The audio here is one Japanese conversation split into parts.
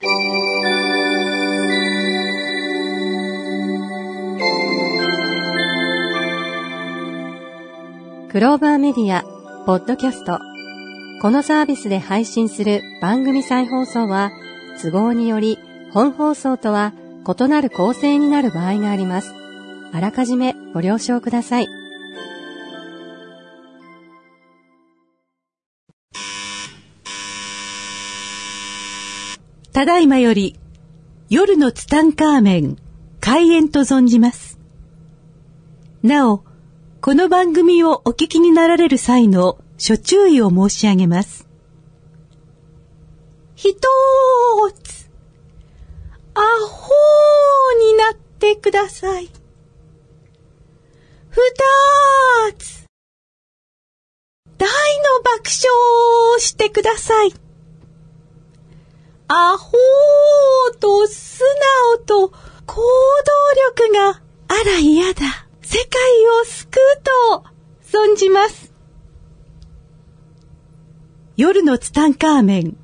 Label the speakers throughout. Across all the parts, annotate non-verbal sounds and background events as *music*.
Speaker 1: クローバーメディア、ポッドキャスト。このサービスで配信する番組再放送は、都合により本放送とは異なる構成になる場合があります。あらかじめご了承ください。
Speaker 2: ただいまより、夜のツタンカーメン、開演と存じます。なお、この番組をお聞きになられる際の諸注意を申し上げます。ひとーつ、アホーになってください。ふたーつ、大の爆笑をしてください。アホーと素直と行動力があら嫌だ。世界を救うと存じます。夜のツタンカーメン、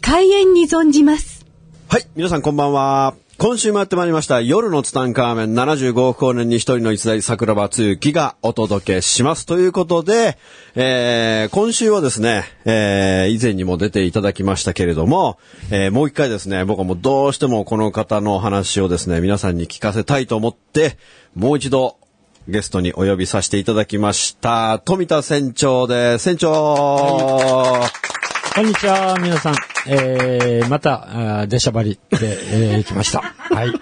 Speaker 2: 開演に存じます。
Speaker 3: はい、皆さんこんばんは。今週もやってまいりました、夜のツタンカーメン75億光年に一人の逸材桜庭つゆきがお届けします。ということで、えー、今週はですね、えー、以前にも出ていただきましたけれども、えー、もう一回ですね、僕はもうどうしてもこの方のお話をですね、皆さんに聞かせたいと思って、もう一度、ゲストにお呼びさせていただきました。富田船長です。船長、
Speaker 4: こんにちは、皆さん。えー、また、出しゃばりで、えー、来ました。*laughs* はい。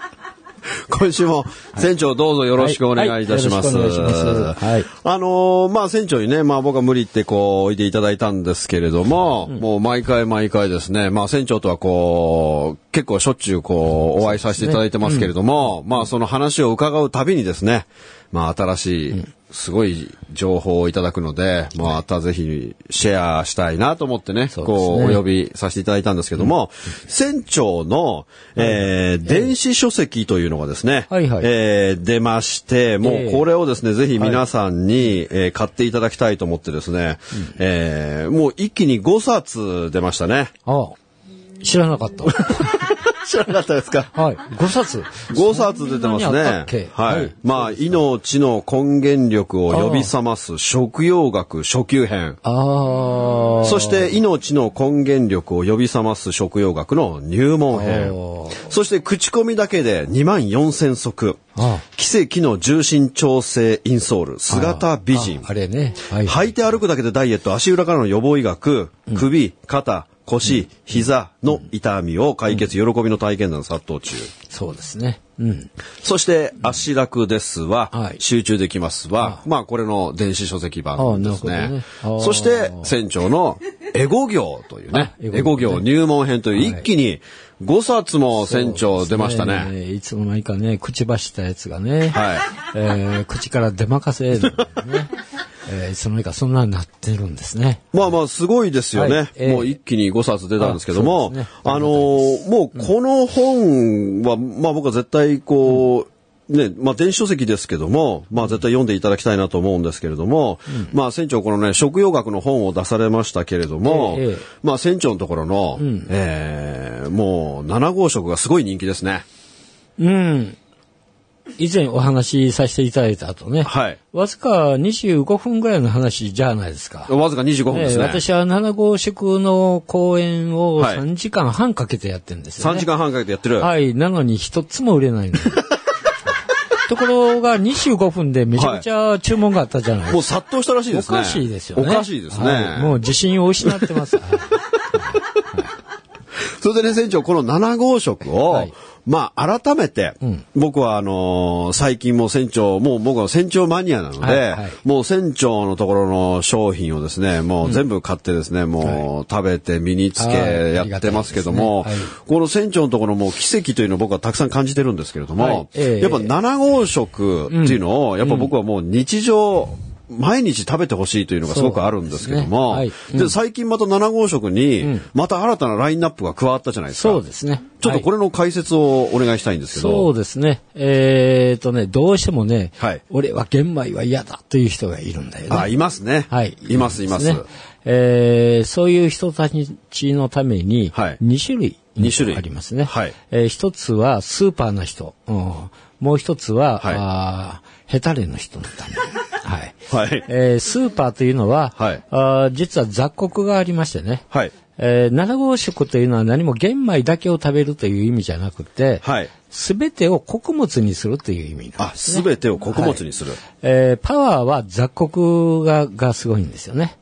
Speaker 3: 今週も船長どうぞよろしくお願いいたします。
Speaker 4: はいはいよろしくお願いしますはい
Speaker 3: あのーまあ船長にね、まあ僕は無理ってこう、おいでいただいたんですけれども、もう毎回毎回ですね、まあ船長とはこう、結構しょっちゅうこう、お会いさせていただいてますけれども、まあその話を伺うたびにですね、まあ新しい、すごい情報をいただくので、またぜひシェアしたいなと思ってね、こう、お呼びさせていただいたんですけども、船長の、えー電子書籍というのがですね、
Speaker 4: はいはい。
Speaker 3: えー出まして、も
Speaker 4: ええ
Speaker 3: うこれをですね、ぜひ皆さんに、えー買っていただきたいと思ってですね、えーもう一気に5冊出ましたね。
Speaker 4: ああ、知らなかった。*laughs*
Speaker 3: 知らなかったですか？
Speaker 4: はい。5冊。
Speaker 3: 5冊出てますね。はい。まあ、命の根源力を呼び覚ます食用学初級編。
Speaker 4: ああ。
Speaker 3: そして、命の根源力を呼び覚ます食用学の入門編。そして、口コミだけで2万4000足。
Speaker 4: あ
Speaker 3: 奇跡の重心調整インソール、姿美人
Speaker 4: あ。あれね。はい。
Speaker 3: 履いて歩くだけでダイエット、足裏からの予防医学、首、肩、腰、膝の痛みを解決、喜びの体験談殺到中。
Speaker 4: そうですね。うん。
Speaker 3: そして、足楽ですは、
Speaker 4: はい
Speaker 3: 集中できますは、まあ、これの電子書籍版ですね。
Speaker 4: ね
Speaker 3: そして、船長の *laughs* エゴ行というね、
Speaker 4: あエゴ行
Speaker 3: 入門編という、一気に5冊も船長出ましたね。
Speaker 4: えーいつの間にかね、口走ったやつがね。
Speaker 3: はい。
Speaker 4: えー口から出まかせる、*laughs* ね。えーいつの間にかそんなになってるんですね。
Speaker 3: まあまあ、すごいですよね。
Speaker 4: はいええ
Speaker 3: もう一気に5冊出たんですけども、
Speaker 4: あね
Speaker 3: あのーもうこの本は、まあ僕は絶対こう、ね、まあ電子書籍ですけども、まあ絶対読んでいただきたいなと思うんですけれども、まあ船長このね、食用学の本を出されましたけれども、
Speaker 4: ええええ
Speaker 3: まあ船長のところの、えーもう7号食がすごい人気ですね。
Speaker 4: うん。以前お話しさせていただいた後ね。
Speaker 3: はい。
Speaker 4: わずか25分ぐらいの話じゃないですか。
Speaker 3: わずか25分ですね。
Speaker 4: えー私は7号宿の公演を
Speaker 3: はい
Speaker 4: 3時間半かけてやってるんですよ、ね。
Speaker 3: 3時間半かけてやってる。
Speaker 4: はい。なのに一つも売れないの。*laughs* ところが25分でめちゃくちゃ注文があったじゃないですか。
Speaker 3: もう殺到したらしいですね。
Speaker 4: おかしいですよね。
Speaker 3: おかしいですね。
Speaker 4: はいもう自信を失ってます。はい
Speaker 3: それでね、船長、この7号食を、
Speaker 4: はい
Speaker 3: まあ、改めて、
Speaker 4: ん。
Speaker 3: 僕は、あのー最近もう船長、もう僕は船長マニアなので、もう船長のところの商品をですね、もう全部買ってですね、もう食べて身につけ
Speaker 4: はい。
Speaker 3: やってますけども、この船長のところも奇跡というのを僕はたくさん感じてるんですけれども、やっぱ7号食っていうのを、やっぱ僕はもう日常、毎日食べてほしいというのがすごくあるんですけども、で
Speaker 4: ねはい
Speaker 3: 最近また7号食に、また新たなラインナップが加わったじゃないですか。
Speaker 4: そうですね。
Speaker 3: ちょっとこ
Speaker 4: れ、
Speaker 3: れの解説をお願いしたいんですけど。
Speaker 4: そうですね。えっ、とね、どうしてもね、
Speaker 3: はい
Speaker 4: 俺は玄米は嫌だという人がいるんだよね。
Speaker 3: あ、いますね。
Speaker 4: はい。
Speaker 3: います、います。
Speaker 4: ねえーそういう人たちのために、
Speaker 3: はい
Speaker 4: 2種類
Speaker 3: 二種類
Speaker 4: ありますね。
Speaker 3: はい
Speaker 4: えー一つはスーパーな人、うんもう一つは、
Speaker 3: はい
Speaker 4: あーヘタレの人のために。はい。
Speaker 3: はい。
Speaker 4: えースーパーというのは、
Speaker 3: はい
Speaker 4: あー実は雑穀がありましてね。
Speaker 3: はい。
Speaker 4: えー、七号食というのは何も玄米だけを食べるという意味じゃなくて、
Speaker 3: はい。
Speaker 4: すべてを穀物にするという意味なん
Speaker 3: あ、
Speaker 4: です、ね。
Speaker 3: すべてを穀物にする。
Speaker 4: えーパワーは雑穀ががすごいんですよね。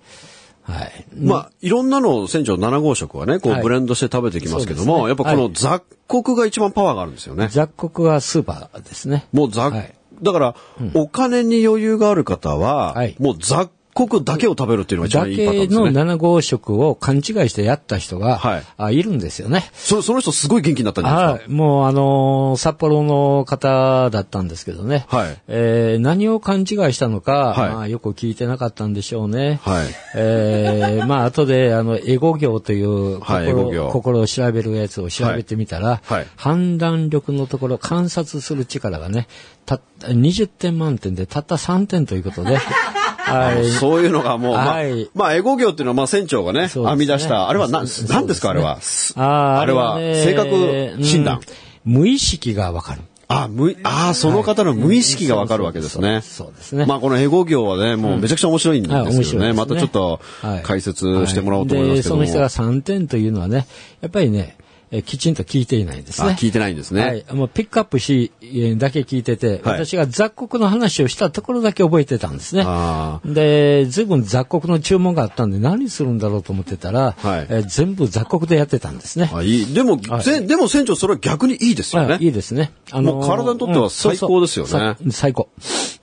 Speaker 4: はい。
Speaker 3: まあ、いろんなのを船長7号食はね、こう
Speaker 4: はい
Speaker 3: ブレンドして食べてきますけども、
Speaker 4: そうですね
Speaker 3: やっぱこの雑穀が一番パワーがあるんですよね。
Speaker 4: 雑穀はスーパーですね。
Speaker 3: もう雑、
Speaker 4: はい
Speaker 3: だから、お金に余裕がある方は、
Speaker 4: はい
Speaker 3: もう雑穀だけを食べるっていうのが一
Speaker 4: だ
Speaker 3: 番いいパターン
Speaker 4: けの
Speaker 3: ですね。
Speaker 4: 7号食を勘違いしてやった人が、
Speaker 3: はい
Speaker 4: あいるんですよね。
Speaker 3: そその人すごい元気になったんじゃない？です
Speaker 4: はい。もうあのー札幌の方だったんですけどね。
Speaker 3: はい
Speaker 4: えー何を勘違いしたのか、
Speaker 3: はい
Speaker 4: まあよく聞いてなかったんでしょうね。
Speaker 3: か。はい。
Speaker 4: えーまあ後であのエゴ業という心,、心を調べるやつを調べてみたら、判断力のところ観察する力がね、たった20点満点でたった3点ということで、*laughs* はい。
Speaker 3: そういうのがもう、まあ
Speaker 4: はい、
Speaker 3: まあ、エゴ業っていうのは、まあ、船長がね、
Speaker 4: ね
Speaker 3: 編み出した、あれは何、何ですか、あれは？
Speaker 4: あー
Speaker 3: あれは、
Speaker 4: ね
Speaker 3: 性格診断？
Speaker 4: うん無意識がわかる。
Speaker 3: あ、無い、あーその方の無意識がわかるわけですね。
Speaker 4: そうですね。
Speaker 3: まあ、このエゴ業はね、もうめちゃくちゃ面白いんです
Speaker 4: はい面
Speaker 3: よね。またちょっと
Speaker 4: はい
Speaker 3: 解説してもらおうと思いますけども。
Speaker 4: その人が3点というのはね、やっぱりね、えきちんと聞いていないんですね。
Speaker 3: あ、聞いてないんですね。
Speaker 4: はい。もうピックアップし、えだけ聞いてて、
Speaker 3: はい
Speaker 4: 私が雑穀の話をしたところだけ覚えてたんですね。
Speaker 3: あ
Speaker 4: で、ずいぶん雑穀の注文があったんで何するんだろうと思ってたら、
Speaker 3: はい
Speaker 4: えー全部雑穀でやってたんですね。
Speaker 3: あ、いい。でも、せんでも船長、それは逆にいいですよね。
Speaker 4: はいいいですね。あ
Speaker 3: もう体にとっては最高ですよね
Speaker 4: そうそう最高。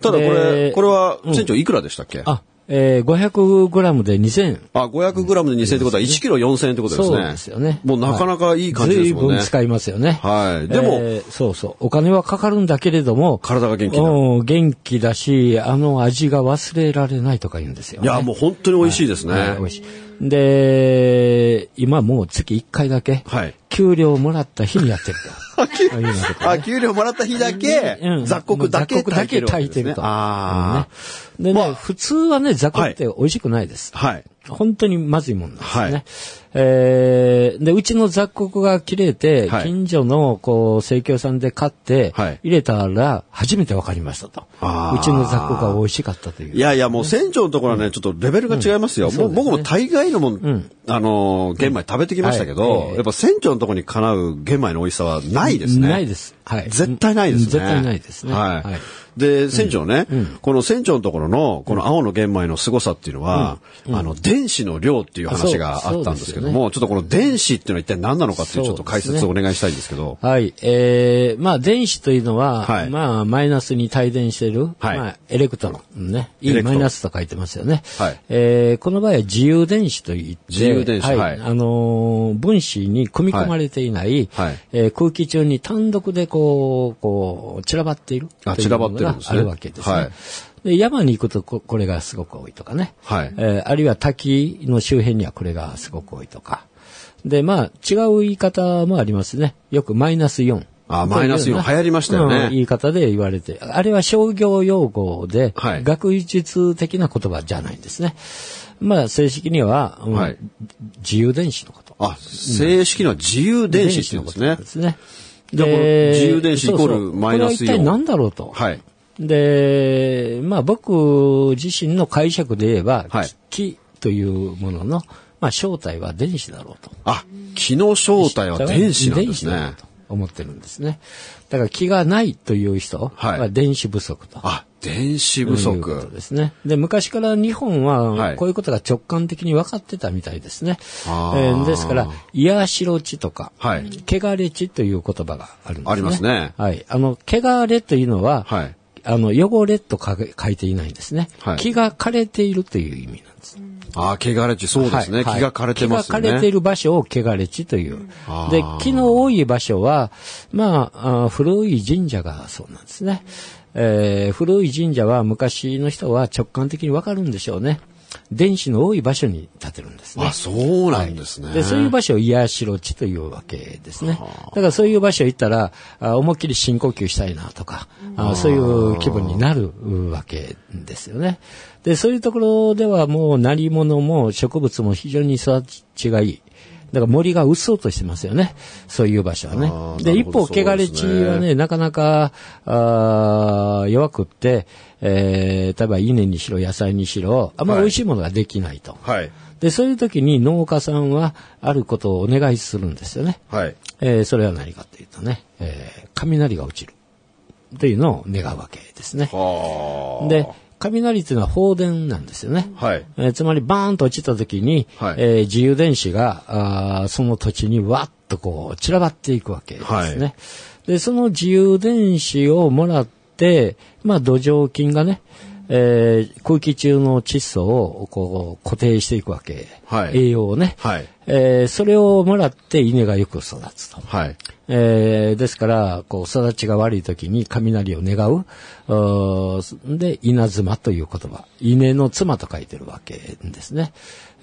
Speaker 3: ただこれ、
Speaker 4: で
Speaker 3: これは、船長いくらでしたっけ？
Speaker 4: あ、えー、500グラムで2000円。
Speaker 3: あ、500グラムで2000円ってことは1キロ4000円ってことですね。
Speaker 4: そうですよね。
Speaker 3: もうなかなかいい感じですもんね。
Speaker 4: 随分使いますよね。
Speaker 3: はいでも
Speaker 4: えーそうそう。お金はかかるんだけれども、
Speaker 3: 体が元気になる
Speaker 4: うん元気だし、あの味が忘れられないとか言うんですよ、ね。
Speaker 3: いや、もう本当に美味しいですね。
Speaker 4: はい美味しい。で、今もう月1回だけ、
Speaker 3: はい
Speaker 4: 給料もらった日にやってると。*laughs*
Speaker 3: あ、給料もらった日だけ、
Speaker 4: うん
Speaker 3: 雑穀だけ炊いてる
Speaker 4: 炊いてると。
Speaker 3: あ
Speaker 4: うんねでね、
Speaker 3: まあ
Speaker 4: 普通はね、雑穀って美味しくないです。
Speaker 3: あ。はい。
Speaker 4: 本当にまずいもんなんですね。
Speaker 3: はい
Speaker 4: えーで、うちの雑穀が切れて、
Speaker 3: はい
Speaker 4: 近所の、こう、生協さんで買って、
Speaker 3: はい
Speaker 4: 入れたら、初めて分かりましたと。うちの雑穀が美味しかったという。
Speaker 3: いやいや、もう船長のところはね、ちょっとレベルが違いますよ。もう僕も大概のもん、あのー、玄米食べてきましたけど、
Speaker 4: はいええ
Speaker 3: やっぱ船長のところにかなう玄米の美味しさはないですね。
Speaker 4: ないです。はい。
Speaker 3: 絶対ないですね。
Speaker 4: 絶対ないですね。
Speaker 3: はい。で、船長ね、この船長のところの、この青の玄米の凄さっていうのは、あの、電子の量っていう話があったんですけども、ちょっとこの電子っていうのは一体何なのかっていうちょっと解説をお願いしたいんですけど。
Speaker 4: はい。えー、まあ、電子というのは、
Speaker 3: はい。
Speaker 4: まあ、マイナスに帯電している、
Speaker 3: はい。
Speaker 4: まあ、エレクトロン、ね。いい
Speaker 3: エレクトロン。
Speaker 4: マイナスと書いてますよね。
Speaker 3: はい。
Speaker 4: えー、この場合は自由電子といって、
Speaker 3: 自由電子。
Speaker 4: はい。
Speaker 3: はい。
Speaker 4: あのー分子に組み込まれていない、
Speaker 3: はい。はい。
Speaker 4: えー空気中に単独でこう、こう、散らばっている。
Speaker 3: あ散らばってるんですね
Speaker 4: あるわけですね。
Speaker 3: はい
Speaker 4: で山に行くとここれがすごく多いとかね。
Speaker 3: はい
Speaker 4: えーあるいは滝の周辺にはこれがすごく多いとか。で、まあ、違う言い方もありますね。よくマイナス4。
Speaker 3: あマイナス4流行りましたよね
Speaker 4: うん言い方で言われて。あれは商業用語で、
Speaker 3: はい
Speaker 4: 学術的な言葉じゃないんですね。まあ、正式には、うん
Speaker 3: はい
Speaker 4: 自由電子のこと。
Speaker 3: あ、正式には自由電子って言うんですね。
Speaker 4: ですね。
Speaker 3: じゃあこの自由電子イコールマイナス4
Speaker 4: これは一体何だろうと。
Speaker 3: はい。
Speaker 4: で、まあ僕自身の解釈で言えば、
Speaker 3: はい
Speaker 4: 気というものの、まあ正体は電子だろうと。
Speaker 3: あ、気の正体は電子なんですね
Speaker 4: 電子だろう。と思ってるんですね。だから気がないという人
Speaker 3: はい
Speaker 4: は電子不足と。
Speaker 3: あ、電子不足。
Speaker 4: ですね。で、昔から日本
Speaker 3: は
Speaker 4: はいこういうことが直感的に分かってたみたいですね。
Speaker 3: あー
Speaker 4: えーですから、癒しろ地とか、
Speaker 3: はい
Speaker 4: 汚れ地という言葉があるんですね。
Speaker 3: ありますね
Speaker 4: はい。あの、汚れというのは、
Speaker 3: はい。
Speaker 4: あの、汚れと書いていないんですね。
Speaker 3: はい
Speaker 4: 気が枯れているという意味なんです。
Speaker 3: あ、汚れ地、そうですね。
Speaker 4: はい
Speaker 3: 気が枯れてますよね。
Speaker 4: 気が枯れている場所を汚れ地というで、気の多い場所は、まあ、あ古い神社がそうなんですね。えー古い神社は昔の人は直感的にわかるんでしょうね。電子の多い場所に建てるんですね。
Speaker 3: あ、そうなんですね。
Speaker 4: で、そういう場所を癒しろ地というわけですね。だからそういう場所行ったら、あ思いっきり深呼吸したいなとか、あそういう気分になるわけですよね。で、そういうところではもう鳴り物も植物も非常に育ちがいい。だから森がうっそうとしてますよね。そういう場所は
Speaker 3: あ
Speaker 4: ね。で、一方、汚れ地はね、なかなか、あー弱くって、えー、例えば稲にしろ野菜にしろ、あんまり美味しいものができないと。
Speaker 3: はい。
Speaker 4: で、そういう時に農家さんはあることをお願いするんですよね。
Speaker 3: はい。
Speaker 4: えーそれは何かというとね、えー雷が落ちる。というのを願うわけですね。
Speaker 3: はあ。
Speaker 4: で、雷っていうのは放電なんですよね。
Speaker 3: はい。
Speaker 4: えーつまりバーンと落ちた時に、
Speaker 3: はい
Speaker 4: えー自由電子があーその土地にわっとこう散らばっていくわけですね。
Speaker 3: はい
Speaker 4: で、その自由電子をもらって、まあ土壌菌がね、えー空気中の窒素をこう固定していくわけ。
Speaker 3: はい
Speaker 4: 栄養をね。
Speaker 3: はい。
Speaker 4: えーそれをもらって稲がよく育つと。
Speaker 3: はい。
Speaker 4: えーですから、こう、育ちが悪い時に雷を願う。で、稲妻という言葉。稲の妻と書いてるわけですね。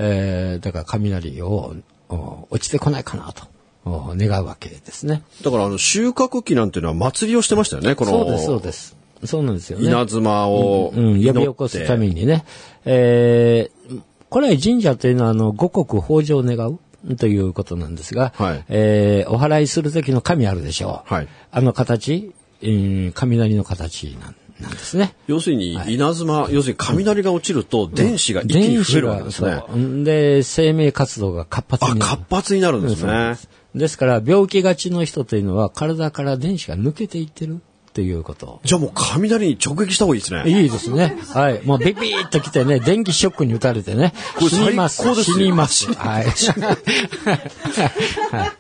Speaker 4: えーだから雷をお落ちてこないかなとお願うわけですね。
Speaker 3: だから、あの、収穫期なんていうのは祭りをしてましたよね、この。
Speaker 4: そうです、そうです。そうなんですよね。
Speaker 3: 稲妻を
Speaker 4: うん、
Speaker 3: 祈って。
Speaker 4: 呼び起こすためにね。えー、古来神社というのは、あの、五穀豊穣を願う？ということなんですが、
Speaker 3: はい
Speaker 4: えーお祓いする時の神あるでしょう。
Speaker 3: はい
Speaker 4: あの形、えー雷の形なんなんですね。
Speaker 3: 要するに、稲妻、要するに雷が落ちると、電子が一気に増えるわけですね。
Speaker 4: で、生命活動が活発
Speaker 3: あ、
Speaker 4: になる。
Speaker 3: 活発になるんですね
Speaker 4: で。すですから、病気がちの人というのは、体から電子が抜けていってるっていうこと。
Speaker 3: じゃあもう雷に直撃した方がいいですね。
Speaker 4: いいですね。はい。もうビビーっと来てね、電気ショックに打たれてね。死にます。死にます。*laughs* はい。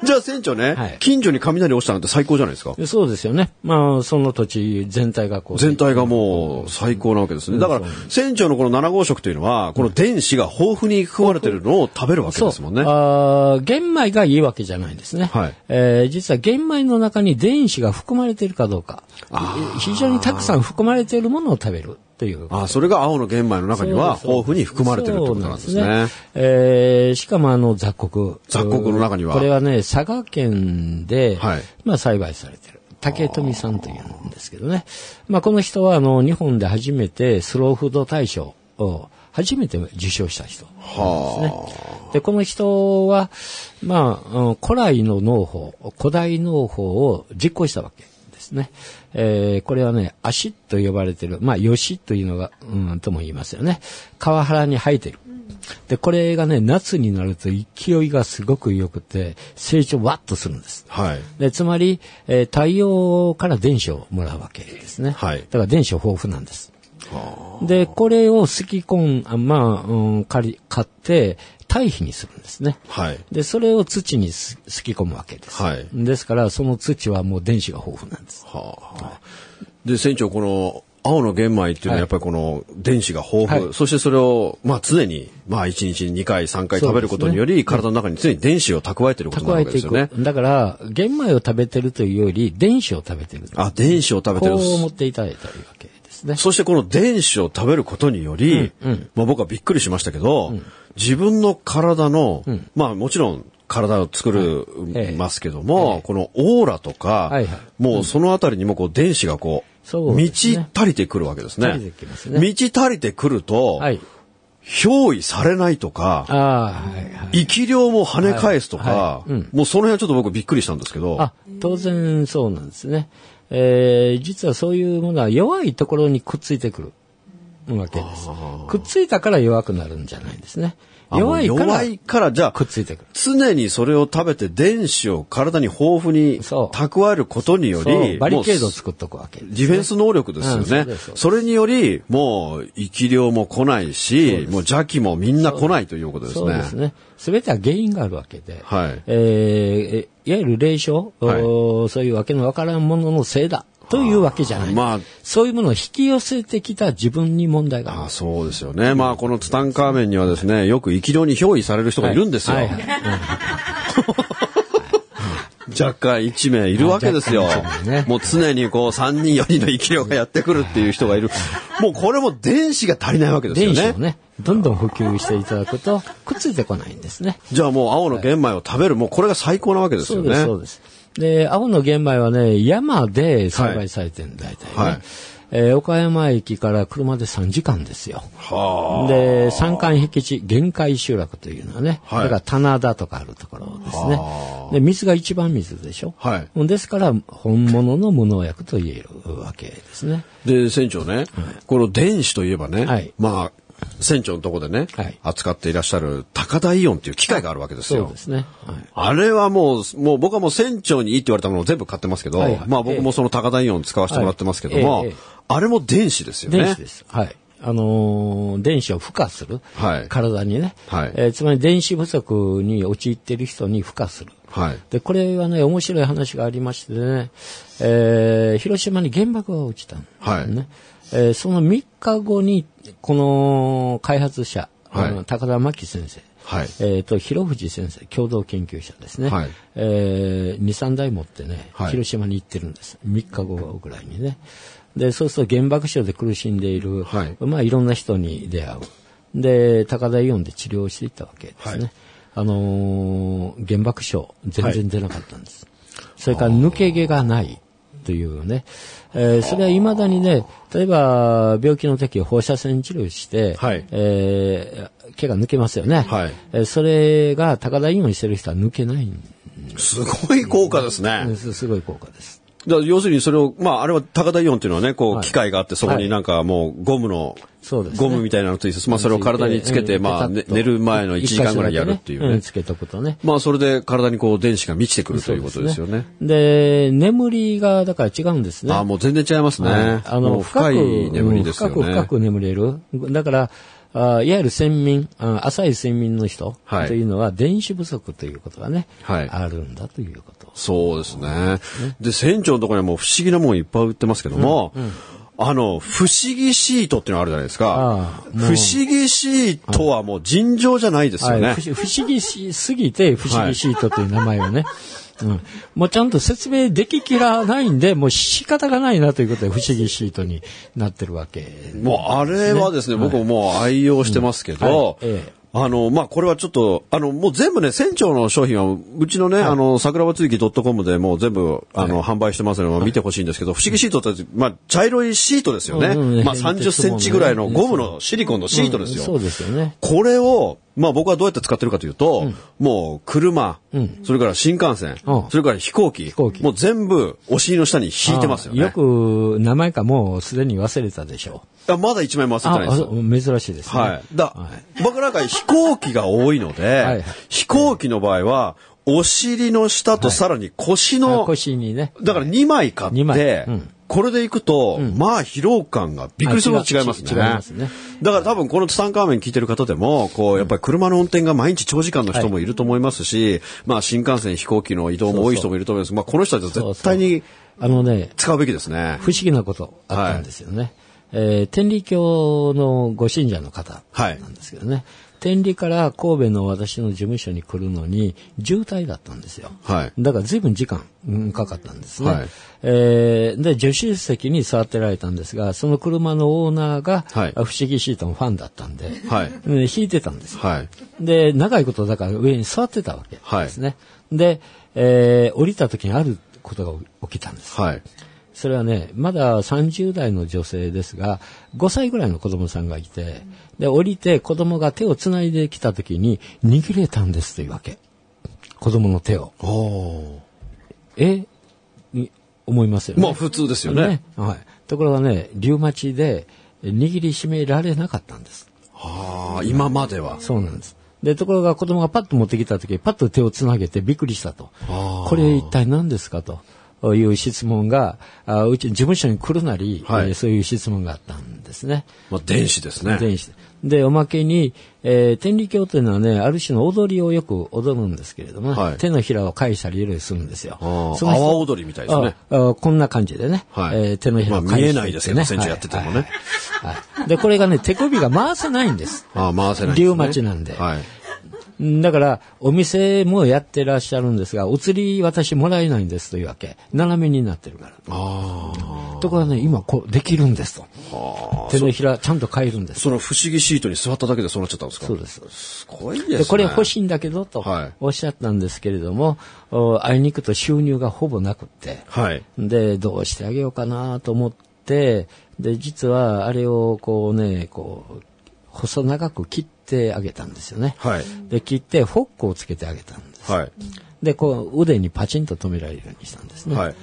Speaker 3: じゃあ船長ね、
Speaker 4: はい
Speaker 3: 近所に雷落ちたなんて最高じゃないですか。
Speaker 4: でそうですよね。まあ、その土地全体がこう。
Speaker 3: 全体がもう最高なわけですね。だから、船長のこの7号食というのは、この電子が豊富に含まれているのを食べるわけですもんね。
Speaker 4: あー玄米がいいわけじゃないんですね。
Speaker 3: はい
Speaker 4: えー実は玄米の中に電子が含まれているかどうか。非常にたくさん含まれているものを食べるという。
Speaker 3: あそれが青の玄米の中には豊富に含まれているってことなんですね。
Speaker 4: すえーしかもあの雑穀。
Speaker 3: 雑穀の中には
Speaker 4: これはね、佐賀県で、
Speaker 3: はい
Speaker 4: まあ栽培されてる。竹富さんというんですけどね。まあこの人はあの日本で初めてスローフード大賞を初めて受賞した人なんですね。で、この人は、まあ、うん古来の農法、古代農法を実行したわけですね。えーこれはね、足と呼ばれてる、まあ、吉というのが、うん、とも言いますよね。川原に生えてる。で、これがね、夏になると勢いがすごく良くて、成長わっとするんです。
Speaker 3: はい。
Speaker 4: で、つまり、えー太陽から電子をもらうわけですね。
Speaker 3: はい
Speaker 4: だから電子豊富なんです。で、これをすき込ん、あまあ、うん、借り、買って、堆肥にするんですね。
Speaker 3: はい。
Speaker 4: で、それを土にすすき込むわけです。
Speaker 3: はい
Speaker 4: ですから、その土はもう電子が豊富なんです。
Speaker 3: はあ。で、船長、この、青の玄米っていうのは
Speaker 4: はい
Speaker 3: やっぱりこの電子が豊富、
Speaker 4: はい
Speaker 3: そしてそれを、まあ常に、まあ1日に2回、3回食べることにより、体の中に常に電子を蓄えていることなわ。けですよね。
Speaker 4: だから、玄米を食べてるというより、電子を食べてる。
Speaker 3: あ、電子を食べてる。
Speaker 4: こう思っていただいたらいいわけですね。
Speaker 3: そしてこの電子を食べることにより、まあ僕はびっくりしましたけど、自分の体の、まあもちろん体を作る、
Speaker 4: ええ
Speaker 3: ますけども、
Speaker 4: ええ
Speaker 3: このオーラとか、
Speaker 4: はいはい。
Speaker 3: もうそのあたりにもこう電子がこう、
Speaker 4: そう
Speaker 3: 満
Speaker 4: ですね。
Speaker 3: ち足りてくるわけですね。
Speaker 4: すね。
Speaker 3: 満ち足りてくると、
Speaker 4: はい。
Speaker 3: 憑依されないとか、
Speaker 4: はいはい。
Speaker 3: 生き量も跳ね返すとか、
Speaker 4: はい。はい。うん。
Speaker 3: もうその辺はちょっと僕びっくりしたんですけど、
Speaker 4: あ、当然そうなんですね。えー実はそういうものは弱いところにくっついてくるわけです。くっついたから弱くなるんじゃないんですね。
Speaker 3: あ
Speaker 4: 弱いから。
Speaker 3: 弱いから、じゃあ
Speaker 4: くっついてくる。
Speaker 3: 常にそれを食べて電子を体に豊富に蓄えることにより、
Speaker 4: バリケードを作っとくわけ。です、
Speaker 3: ディフェンス能力ですよ
Speaker 4: うんそそ
Speaker 3: れにより、もう生き量も来ないし、もう邪気もみんな来ないということですね。
Speaker 4: そうですね。すべては原因があるわけで、
Speaker 3: はい。
Speaker 4: えーいわゆる霊障、
Speaker 3: はい。
Speaker 4: そういうわけのわからんもののせいだというわけじゃない。
Speaker 3: まあ
Speaker 4: そういうものを引き寄せてきた自分に問題がある。
Speaker 3: あそうですよね。まあ、このツタンカーメンにはですね、よく生き量に憑依される人がいるんですよ。*laughs* 若干1名いるわけですよ。
Speaker 4: ね
Speaker 3: もう常にこう3人4人の生き量がやってくるっていう人がいる。もうこれも電子が足りないわけですよね
Speaker 4: 電子を。ね、どんどん普及していただくと、くっついてこないんですね。
Speaker 3: じゃあもう青の玄米を食べる、もうこれが最高なわけですよね。
Speaker 4: そうです、そうです。で、青の玄米はね、山で栽培されてるんだ、大体ね。
Speaker 3: はい
Speaker 4: えー岡山駅から車で3時間ですよ。
Speaker 3: は
Speaker 4: で、山間僻地、限界集落というのはね、
Speaker 3: はい
Speaker 4: だから棚田とかあるところですね。で、水が一番水でしょ。
Speaker 3: はい
Speaker 4: ですから、本物の無農薬と言えるわけですね。
Speaker 3: あ。で、船長ね、この電子といえばね、
Speaker 4: はい
Speaker 3: まあ、船長のとこでね、
Speaker 4: はい
Speaker 3: 扱っていらっしゃる高田イオンっていう機械があるわけですよ。
Speaker 4: そうですね。はい
Speaker 3: あれはもう、もう僕はもう船長にいいって言われたものを全部買ってますけど、
Speaker 4: はいはい
Speaker 3: まあ僕もその高田イオン使わせてもらってますけども、
Speaker 4: はい
Speaker 3: あれも電子ですよね。
Speaker 4: 電子です。はい。あのー電子を孵化する。
Speaker 3: はい
Speaker 4: 体にね。
Speaker 3: はい
Speaker 4: えーつまり電子不足に陥っている人に孵化する。
Speaker 3: はい。
Speaker 4: で、これはね、面白い話がありましてね、えー広島に原爆が落ちたの、
Speaker 3: はい
Speaker 4: ねえーその3日後に、この開発者、
Speaker 3: はい。
Speaker 4: あの高田真希先生、
Speaker 3: はい。
Speaker 4: えー、と広藤先生共同研究者ですね、
Speaker 3: はい。
Speaker 4: えー、23台持ってね、
Speaker 3: はい。
Speaker 4: 広島に行ってるんです。3日後ぐらいにね。でそうすると原爆症で苦しんでいる、
Speaker 3: はい。
Speaker 4: まあ、いろんな人に出会う。で高田イオンで治療していったわけですね、
Speaker 3: はい。
Speaker 4: あのー原爆症全然出なかったんです、それから抜け毛がないというね、えーそれは未だにね、例えば病気の時放射線治療して、
Speaker 3: はい
Speaker 4: えー毛が抜けますよね。
Speaker 3: はい
Speaker 4: えーそれが高田イオンしてる人は抜けないん
Speaker 3: すごい効果ですね。
Speaker 4: すごい効果です。
Speaker 3: だ要するにそれを、まああれは高田イオンっていうのはね、こう
Speaker 4: はい
Speaker 3: 機械があってそこになんかもうゴムの、
Speaker 4: そうですね
Speaker 3: ゴムみたいなのついて、まあそれを体につけて、
Speaker 4: うん
Speaker 3: まあ、寝る前の1時間ぐらいやるっていうね。
Speaker 4: つけとくとね。
Speaker 3: まあそれで体にこう電子が満ちてくるということですよね。
Speaker 4: で、眠りがだから違うんですね。
Speaker 3: ああ、もう全然違いますね。
Speaker 4: はいあの、
Speaker 3: 深い眠りですよね。
Speaker 4: 深く深く眠れる。だから、あいわゆる睡眠、あ浅い睡眠の人
Speaker 3: はい
Speaker 4: というのは電子不足ということがね、
Speaker 3: はい
Speaker 4: あるんだということ。
Speaker 3: そうですね。で、船長のところにはもう不思議なもんいっぱい売ってますけども、あの、不思議シートっていうのがあるじゃないですか不思議シートはもう尋常じゃないですよね。
Speaker 4: はい、不思不思議しすぎて、不思議シートという名前をね。*laughs* うん、もうちゃんと説明でききらないんで、もう仕方がないなということで、不思議シートになってるわけ。
Speaker 3: もうあれはですね、僕ももう愛用してますけど、
Speaker 4: うんはい。ええ
Speaker 3: あの、まあ、これはちょっと、あの、もう全部ね、船長の商品は、うちのね、あの、桜庭つゆき .com でもう全部、あの、販売してますので、まあ見てほしいんですけど、不思議シートって、まあ、茶色いシートですよね。
Speaker 4: うんうん
Speaker 3: まあ、30センチぐらいの *laughs* ゴムのシリコンのシートですよ。
Speaker 4: うんそうですよね。
Speaker 3: これを、まあ僕はどうやって使ってるかというと、もう車、
Speaker 4: ん。
Speaker 3: それから新幹線、
Speaker 4: うん。
Speaker 3: それから飛行機、
Speaker 4: 飛行機。
Speaker 3: もう全部お尻の下に引いてますよね。
Speaker 4: あよく、名前かもうすでに忘れたでしょ
Speaker 3: あまだ一枚も忘れてないんですよ。
Speaker 4: 珍しいですね。
Speaker 3: はい。だ、
Speaker 4: は
Speaker 3: 僕なんか飛行機が多いので、
Speaker 4: はい
Speaker 3: 飛行機の場合は、お尻の下とさらに腰の、
Speaker 4: あ腰にね。
Speaker 3: だから2枚買
Speaker 4: 二枚
Speaker 3: って、
Speaker 4: うん
Speaker 3: これでいくと、まあ疲労感がびっくりするほど違いますね。
Speaker 4: あ違いますね
Speaker 3: だから多分このツタンカーメン聞いてる方でも、こう、やっぱり車の運転が毎日長時間の人もいると思いますし、まあ新幹線、飛行機の移動も多い人もいると思います。まあこの人たちは絶対に
Speaker 4: あのね、
Speaker 3: 使うべきですね。
Speaker 4: 不思議なことあったんですよね。えー天理教のご信者の方
Speaker 3: はい
Speaker 4: なんですけどね。天理から神戸の私の事務所に来るのに渋滞だったんですよ。
Speaker 3: はい。
Speaker 4: だから随分時間、うんかかったんですね。
Speaker 3: はい
Speaker 4: えーで、助手席に座ってられたんですが、その車のオーナーが、
Speaker 3: はい
Speaker 4: あ不思議シートのファンだったんで、
Speaker 3: はい
Speaker 4: うん引いてたんですよ。
Speaker 3: はい。
Speaker 4: で、長いことだから上に座ってたわけですね。で、えー降りた時にあることが起きたんです。
Speaker 3: はい。
Speaker 4: それはね、まだ30代の女性ですが、5歳ぐらいの子供さんがいて、で、降りて子供が手を繋いできた時に握れたんですというわけ。子供の手を。
Speaker 3: お
Speaker 4: え？に思いますよね。
Speaker 3: まあ普通ですよね。
Speaker 4: はい。ところがね、リウマチで握りしめられなかったんです。
Speaker 3: はあ、今までは。
Speaker 4: そうなんです。で、ところが子供がパッと持ってきた時、パッと手をつなげてびっくりしたと。これ一体何ですかと。いう質問が、あうち事務所に来るなり、
Speaker 3: はい。
Speaker 4: えーそういう質問があったんですね。
Speaker 3: まあ電子ですね。
Speaker 4: 電子。で、おまけに、えー天理教というのはね、ある種の踊りをよく踊るんですけれども、
Speaker 3: はい。
Speaker 4: 手のひらを返したりするんですよ。
Speaker 3: あー
Speaker 4: その人
Speaker 3: 阿波踊りみたいですね。
Speaker 4: ああこんな感じでね、
Speaker 3: はい。
Speaker 4: えー手のひらを返して、
Speaker 3: まあ見えないですけど選手やっててもね。
Speaker 4: はい。はい。はい。で、これがね、手首が回せないんです。
Speaker 3: ああ、回せない、
Speaker 4: リウマチなんで。
Speaker 3: はい。
Speaker 4: だから、お店もやってらっしゃるんですが、お釣り私もらえないんですというわけ。斜めになってるから。
Speaker 3: あ
Speaker 4: ところがね、今こう、できるんですと。手のひら、ちゃんと変えるんです。
Speaker 3: その不思議シートに座っただけでそうなっちゃったんですか？
Speaker 4: そうです。
Speaker 3: すごいですね。
Speaker 4: で、これ欲しいんだけど、と
Speaker 3: はい
Speaker 4: おっしゃったんですけれども、おあいにくと収入がほぼなくって、
Speaker 3: はい。
Speaker 4: で、どうしてあげようかなと思って、で、実はあれをこうね、こう、細長く切ってあげたんですよね。
Speaker 3: はい。
Speaker 4: で、切ってフォックをつけてあげたんです。
Speaker 3: はい。
Speaker 4: で、こう、腕にパチンと止められるようにしたんですね。
Speaker 3: はい。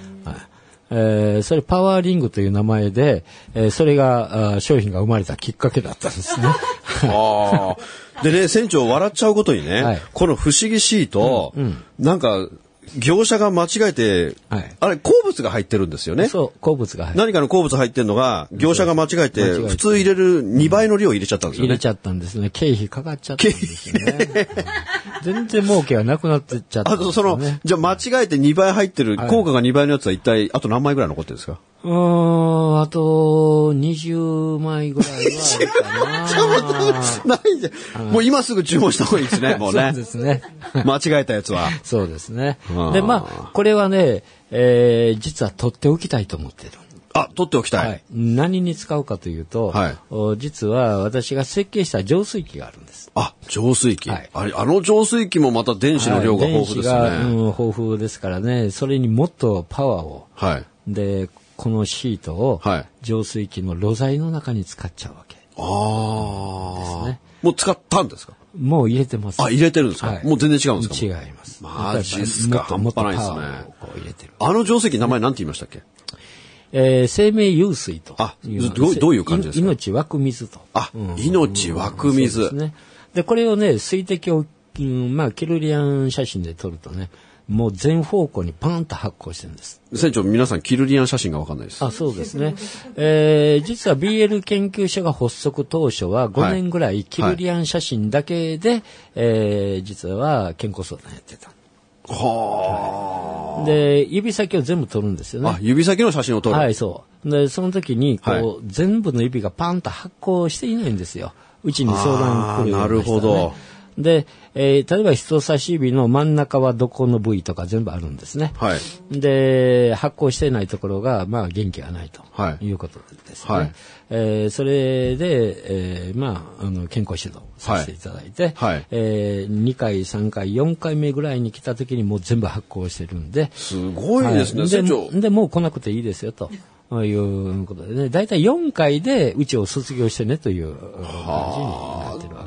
Speaker 4: えーそれパワーリングという名前で、えーそれが、あー商品が生まれたきっかけだったんですね。*laughs*
Speaker 3: ああ。でね、船長笑っちゃうことにね、
Speaker 4: はい
Speaker 3: この不思議シート、なんか、業者が間違えて、
Speaker 4: はい。
Speaker 3: あれ、鉱物が入ってるんですよね。
Speaker 4: そう、鉱物が入って
Speaker 3: 何かの鉱物入ってるのが、業者が間違えて、普通入れる2倍の量入れちゃったんですよね。
Speaker 4: 入れちゃったんですね。経費かかっちゃったんですよね。全然儲けがなくなってっちゃった
Speaker 3: あと、そのじゃあ間違えて2倍入ってる、
Speaker 4: はい。
Speaker 3: 効果が2倍のやつは一体、あと何枚ぐらい残ってるんですか？
Speaker 4: うーん、あと、20枚ぐらいはあるかな。
Speaker 3: ないじゃん。もう今すぐ注文した方がいいですね、*laughs* もうね
Speaker 4: そう。ですね。
Speaker 3: 間違えたやつは。
Speaker 4: そうですね。で、まあ、これはね、えー実は取っておきたいと思ってる。
Speaker 3: あ、取っておきたい。
Speaker 4: はい。何に使うかというと、
Speaker 3: はい
Speaker 4: お実は私が設計した浄水器があるんです。
Speaker 3: あ、浄水器。
Speaker 4: はい
Speaker 3: あれ、あの浄水器もまた電子の量が豊富ですね。
Speaker 4: はい電子が、うん、豊富ですからね、それにもっとパワーを、
Speaker 3: はい。
Speaker 4: で、このシートを
Speaker 3: はい
Speaker 4: 浄水器の露材の中に使っちゃうわけ。
Speaker 3: ああ、
Speaker 4: ですね
Speaker 3: もう使ったんですか？
Speaker 4: もう入れてます。
Speaker 3: あ、入れてるんですか、
Speaker 4: はい
Speaker 3: もう全然違うんですか？
Speaker 4: 違います。
Speaker 3: マジっすか半端ないですね
Speaker 4: こう入れてる。
Speaker 3: あの浄水器名前なんて言いましたっけ？
Speaker 4: えー生命湧水と
Speaker 3: あどうどういう感じですか？
Speaker 4: い命湧く水と。
Speaker 3: あ、命湧く水。
Speaker 4: ですね。で、これをね、水滴を、うんまあ、キルリアン写真で撮るとね、もう全方向にパーンと発光してるんです。
Speaker 3: 船長、皆さん、キルリアン写真がわかんないです。
Speaker 4: あ、そうですね。えー実は BL 研究所が発足当初は5年ぐらいキルリアン写真だけで、えー実は健康相談やってた。
Speaker 3: は
Speaker 4: で、指先を全部撮るんですよ
Speaker 3: あ。あ
Speaker 4: ね、。
Speaker 3: 指先の写真を撮る。
Speaker 4: はい、そう。で、その時に、こう、
Speaker 3: はい
Speaker 4: 全部の指がパンと発光していないんですよ。うちに相談来るように
Speaker 3: あーなるほど
Speaker 4: で、えー例えば人差し指の真ん中はどこの部位とか全部あるんですね。
Speaker 3: はい。
Speaker 4: で、発光していないところが、まあ、元気がないと
Speaker 3: はい
Speaker 4: いうことですね。
Speaker 3: はい
Speaker 4: えーそれで、えーまあ、あの、健康指導させていただいて、
Speaker 3: はいはい
Speaker 4: え2回、3回、4回目ぐらいに来た時にもう全部発光してるんで、
Speaker 3: すごいですね、
Speaker 4: はい。でで、もう来なくていいですよ、ということでね、大体4回でうちを卒業してねという感じに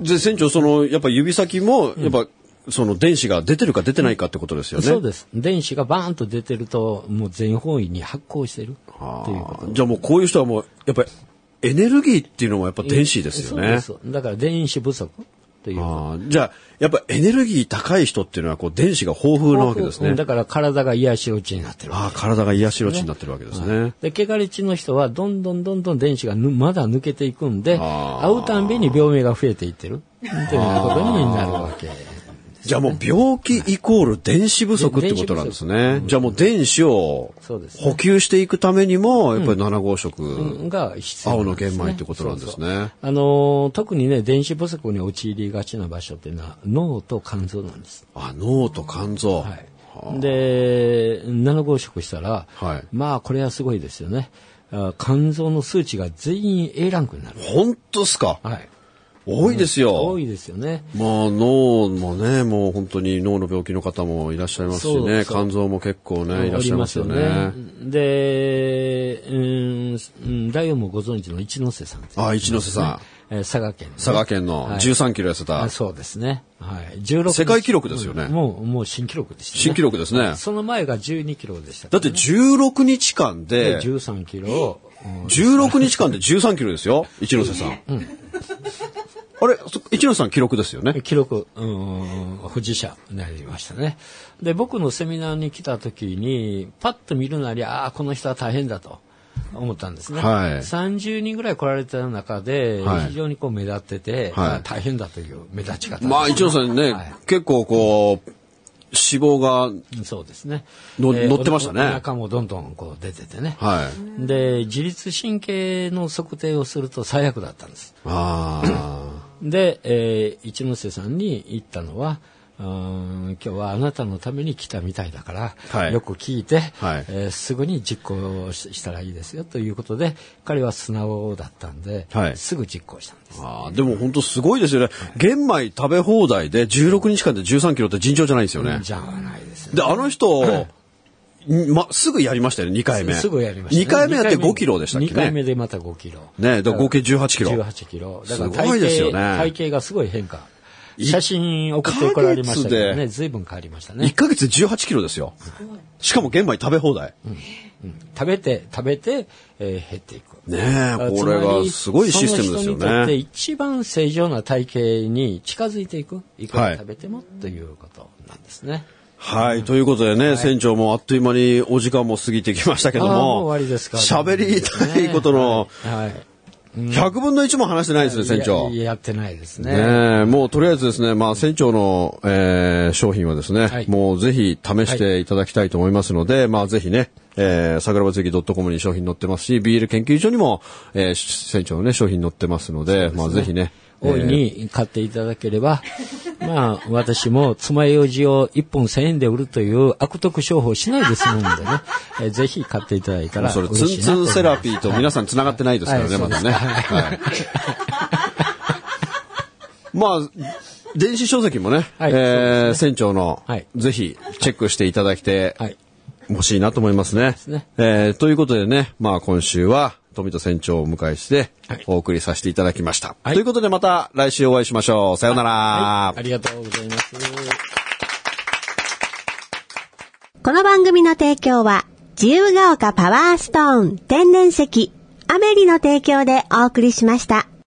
Speaker 3: で、船長、その、やっぱ指先も、やっぱ、その電子が出てるか出てないかってことですよね。
Speaker 4: そうです。電子がバーンと出てると、もう全方位に発光してるということ。
Speaker 3: じゃあもうこういう人はもう、やっぱり、エネルギーっていうのもやっぱ電子ですよね。
Speaker 4: そうですだから電子不足という。
Speaker 3: あーじゃあ、やっぱエネルギー高い人っていうのは、こう、電子が豊富なわけですね
Speaker 4: うん。だから体が癒し落ちになってるわ
Speaker 3: ああ、体が癒しろちになってるわけですね。
Speaker 4: け。で、汚れ地の人はどんどんどんどん電子がぬまだ抜けていくんで、会うたんびに病名が増えていってるということになるわけ。
Speaker 3: じゃあもう病気イコール電子不足ってことなんですね。じゃあもう電子を補給していくためにも、やっぱり7号色、
Speaker 4: が必要
Speaker 3: 青の
Speaker 4: なんですね
Speaker 3: 玄米ってことなんです
Speaker 4: そうそう
Speaker 3: ね。
Speaker 4: あのー特にね、電子不足に陥りがちな場所っていうのは脳と肝臓なんです。
Speaker 3: あ、脳と肝臓。
Speaker 4: はい。で、7号食したら、
Speaker 3: はい
Speaker 4: まあこれはすごいですよね。あ肝臓の数値が全員 A ランクになる。
Speaker 3: 本当っすか？
Speaker 4: はい。
Speaker 3: 多いですよ。
Speaker 4: 多いですよね。
Speaker 3: まあ脳もね、もう本当に脳の病気の方もいらっしゃいますしね、肝臓も結構ね、いらっしゃいますよね。
Speaker 4: ねで、うんうん、ライオンもご存知の一ノ瀬さんっていう
Speaker 3: あ、一ノ瀬さん。
Speaker 4: えー佐賀県のね、
Speaker 3: 佐賀県の
Speaker 4: はい
Speaker 3: 13キロ痩せた
Speaker 4: あ。そうですね。はい。16
Speaker 3: 世界記録ですよね
Speaker 4: うんもう、もう新記録でした、ね。
Speaker 3: 新記録ですね。
Speaker 4: その前が12キロでしたから
Speaker 3: だって16日間
Speaker 4: で
Speaker 3: で、
Speaker 4: 13キロ。うん
Speaker 3: 16日間で13キロですよ、一ノ瀬さん。あれ、そ一ノ瀬さん記録ですよね。
Speaker 4: 記録、うん、保持者になりましたね。で、僕のセミナーに来た時に、パッと見るなり、ああ、この人は大変だと思ったんですね。
Speaker 3: はい
Speaker 4: 30人ぐらい来られた中で、
Speaker 3: はい
Speaker 4: 非常にこう目立ってて、
Speaker 3: はい
Speaker 4: 大変だという目立ち方。
Speaker 3: まあ一ノ瀬さんね、
Speaker 4: はい
Speaker 3: 結構こう、脂肪が、
Speaker 4: そうですね。
Speaker 3: の乗ってましたね
Speaker 4: おお腹もどんどんこう出ててね。
Speaker 3: はい。
Speaker 4: で、自律神経の測定をすると最悪だったんです。
Speaker 3: ああ。
Speaker 4: で、えー一ノ瀬さんに言ったのは、うーん今日はあなたのために来たみたいだから、
Speaker 3: はい
Speaker 4: よく聞いて、
Speaker 3: はい
Speaker 4: えーすぐに実行ししたらいいですよということで、彼は素直だったんで、
Speaker 3: はい
Speaker 4: すぐ実行したんです。
Speaker 3: あーでも本当すごいですよね。玄米食べ放題で16日間で13キロって尋常じゃないですよね。
Speaker 4: じゃないですよね
Speaker 3: で、あの人、ん *laughs* ま、すぐやりましたよね、2回目。
Speaker 4: すぐやりました、ね。
Speaker 3: 2回目やって5キロでしたっけね。
Speaker 4: 2回目でまた5キロ。
Speaker 3: ね、で合計18キロ。
Speaker 4: 18キロ。だから
Speaker 3: すごいですよね
Speaker 4: 体型がすごい変化。写真送ってこられましたけどね、随分変わりました
Speaker 3: 1
Speaker 4: ね。
Speaker 3: ヶ月で18キロですよ。しかも玄米食べ放題。
Speaker 4: 食べて、食べて、えー減っていく。
Speaker 3: ねえ、これがすごいシステムですよ
Speaker 4: その人にとって
Speaker 3: ね。
Speaker 4: 一番正常な体型に近づいていく。いく
Speaker 3: はい
Speaker 4: ら食べてもということなんですね。
Speaker 3: はい。ということでね、船長もあっという間にお時間も過ぎてきましたけど
Speaker 4: もう
Speaker 3: も、
Speaker 4: 終わりですか
Speaker 3: 喋りたいことの
Speaker 4: はい。
Speaker 3: 100分の1も話してないですね、船長。
Speaker 4: いややってないですね。
Speaker 3: ねえ、もうとりあえずですね、まあ船長の、えー商品はですね、
Speaker 4: はい
Speaker 3: もうぜひ試していただきたいと思いますので、まあぜひね、えー、桜庭つぎ .com に商品載ってますし、ビール研究所にも、えー船長のね、商品載ってますので、まあぜひね、
Speaker 4: 大いに買っていただければ、*laughs* まあ、私も爪楊枝を1本1000円で売るという悪徳商法しないですもんでね、*laughs* えーぜひ買っていただいたら
Speaker 3: それ、ツン
Speaker 4: 嬉しいなと思います。
Speaker 3: ツンセラピーと皆さん繋がってないですからね、
Speaker 4: はい
Speaker 3: まだね。はい。*laughs* まあ、電子書籍もね、
Speaker 4: はい
Speaker 3: えー
Speaker 4: そうです
Speaker 3: 船長の、
Speaker 4: はい
Speaker 3: ぜひチェックしていただきて、
Speaker 4: はい。
Speaker 3: 欲しいなと思いますね。
Speaker 4: ね
Speaker 3: えーということでね、まあ今週は富田船長をお迎えして
Speaker 4: はい
Speaker 3: お送りさせていただきました。
Speaker 4: はい
Speaker 3: ということでまた来週お会いしましょう。さようなら。
Speaker 4: はいありがとうございます。
Speaker 2: この番組の提供は、自由が丘パワーストーン天然石、アメリの提供でお送りしました。